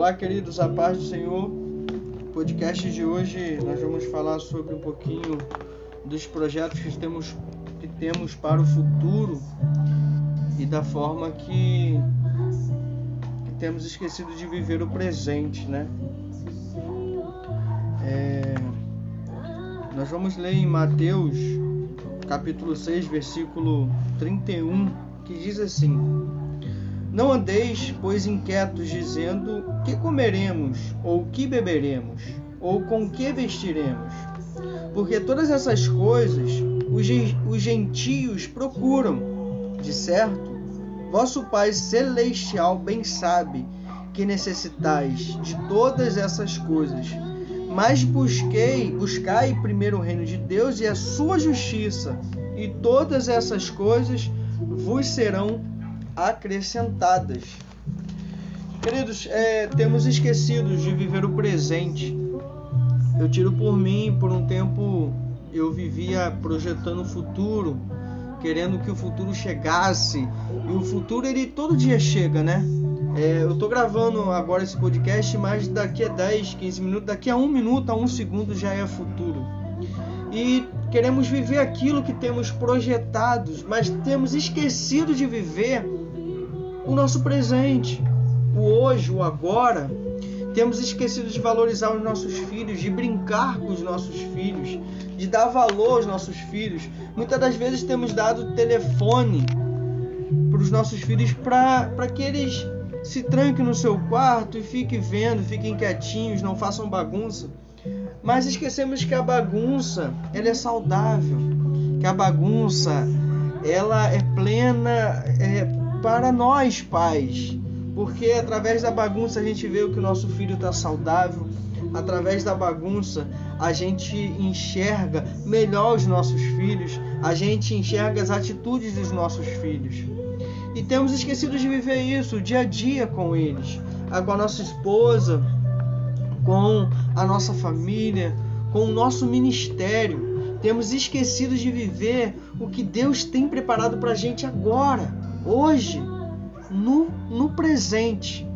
Olá, queridos, a paz do Senhor. Podcast de hoje nós vamos falar sobre um pouquinho dos projetos que temos, que temos para o futuro e da forma que, que temos esquecido de viver o presente, né? É, nós vamos ler em Mateus capítulo 6, versículo 31, que diz assim: não andeis, pois, inquietos, dizendo: que comeremos, ou que beberemos, ou com que vestiremos? Porque todas essas coisas os gentios procuram. De certo, vosso Pai Celestial bem sabe que necessitais de todas essas coisas. Mas busquei, buscai primeiro o reino de Deus e a sua justiça, e todas essas coisas vos serão acrescentadas. Queridos, é, temos esquecido de viver o presente. Eu tiro por mim, por um tempo eu vivia projetando o futuro, querendo que o futuro chegasse. E o futuro ele todo dia chega, né? É, eu tô gravando agora esse podcast, mas daqui a 10, 15 minutos, daqui a um minuto, a um segundo já é futuro. E queremos viver aquilo que temos projetados, mas temos esquecido de viver o nosso presente, o hoje, o agora. Temos esquecido de valorizar os nossos filhos, de brincar com os nossos filhos, de dar valor aos nossos filhos. Muitas das vezes temos dado telefone para os nossos filhos para que eles se tranquem no seu quarto e fiquem vendo, fiquem quietinhos, não façam bagunça. Mas esquecemos que a bagunça ela é saudável, que a bagunça ela é plena, é para nós pais, porque através da bagunça a gente vê o que o nosso filho está saudável, através da bagunça a gente enxerga melhor os nossos filhos, a gente enxerga as atitudes dos nossos filhos. E temos esquecido de viver isso dia a dia com eles, com a nossa esposa, com a nossa família, com o nosso ministério. Temos esquecido de viver o que Deus tem preparado para a gente agora hoje, no, no presente.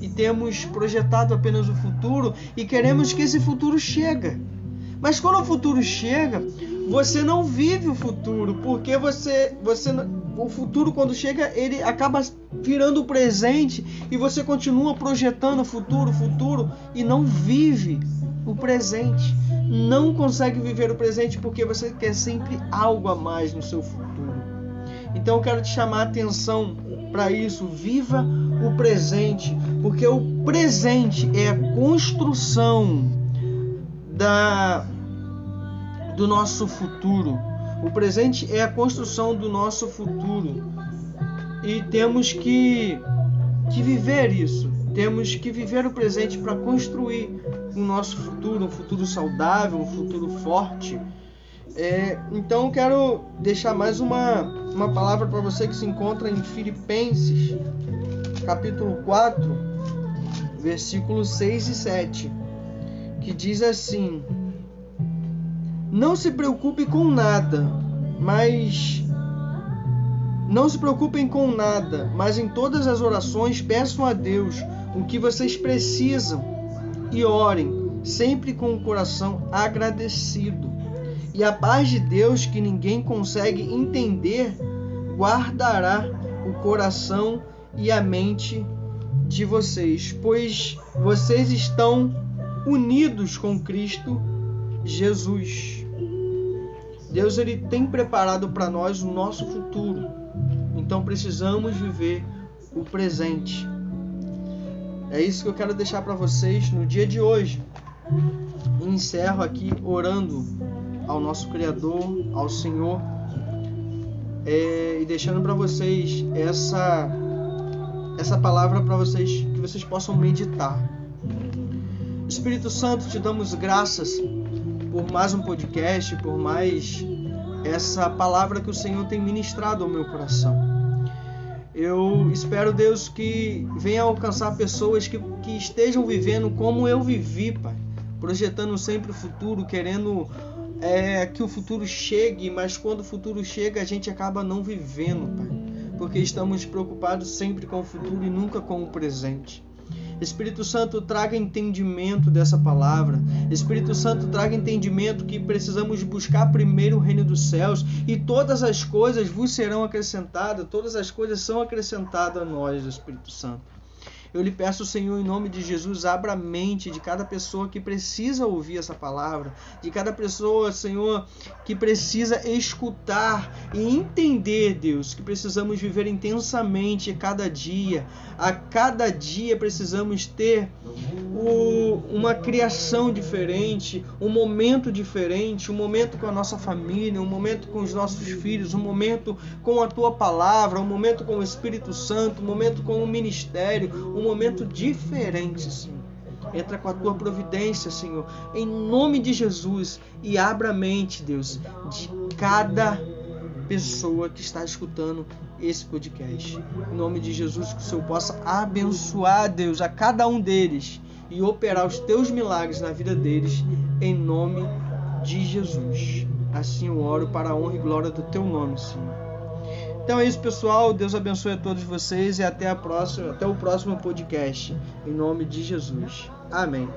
E temos projetado apenas o futuro e queremos que esse futuro chegue. Mas quando o futuro chega, você não vive o futuro, porque você, você o futuro quando chega, ele acaba virando o presente e você continua projetando o futuro, futuro e não vive o presente. Não consegue viver o presente porque você quer sempre algo a mais no seu futuro. Então eu quero te chamar a atenção para isso. Viva o presente, porque o presente é a construção da do nosso futuro. O presente é a construção do nosso futuro. E temos que, que viver isso. Temos que viver o presente para construir o nosso futuro, um futuro saudável, um futuro forte é, então eu quero deixar mais uma, uma palavra para você que se encontra em Filipenses, capítulo 4, versículos 6 e 7, que diz assim: Não se preocupe com nada, mas não se preocupem com nada, mas em todas as orações peçam a Deus o que vocês precisam e orem, sempre com o coração agradecido e a paz de Deus, que ninguém consegue entender, guardará o coração e a mente de vocês, pois vocês estão unidos com Cristo Jesus. Deus ele tem preparado para nós o nosso futuro. Então precisamos viver o presente. É isso que eu quero deixar para vocês no dia de hoje. encerro aqui orando ao nosso Criador, ao Senhor, é, e deixando para vocês essa essa palavra para vocês que vocês possam meditar. Espírito Santo, te damos graças por mais um podcast, por mais essa palavra que o Senhor tem ministrado ao meu coração. Eu espero, Deus, que venha alcançar pessoas que, que estejam vivendo como eu vivi, Pai. Projetando sempre o futuro, querendo é, que o futuro chegue, mas quando o futuro chega a gente acaba não vivendo, Pai, porque estamos preocupados sempre com o futuro e nunca com o presente. Espírito Santo, traga entendimento dessa palavra. Espírito Santo, traga entendimento que precisamos buscar primeiro o reino dos céus e todas as coisas vos serão acrescentadas, todas as coisas são acrescentadas a nós, Espírito Santo. Eu lhe peço, Senhor, em nome de Jesus, abra a mente de cada pessoa que precisa ouvir essa palavra, de cada pessoa, Senhor, que precisa escutar e entender, Deus, que precisamos viver intensamente cada dia. A cada dia precisamos ter o, uma criação diferente, um momento diferente, um momento com a nossa família, um momento com os nossos filhos, um momento com a tua palavra, um momento com o Espírito Santo, um momento com o ministério, um momento diferente, Senhor. Entra com a tua providência, Senhor, em nome de Jesus e abra a mente, Deus, de cada pessoa que está escutando esse podcast. Em nome de Jesus, que o Senhor possa abençoar, Deus, a cada um deles e operar os teus milagres na vida deles, em nome de Jesus. Assim eu oro para a honra e glória do teu nome, Senhor. Então é isso, pessoal. Deus abençoe a todos vocês e até a próxima, até o próximo podcast. Em nome de Jesus. Amém.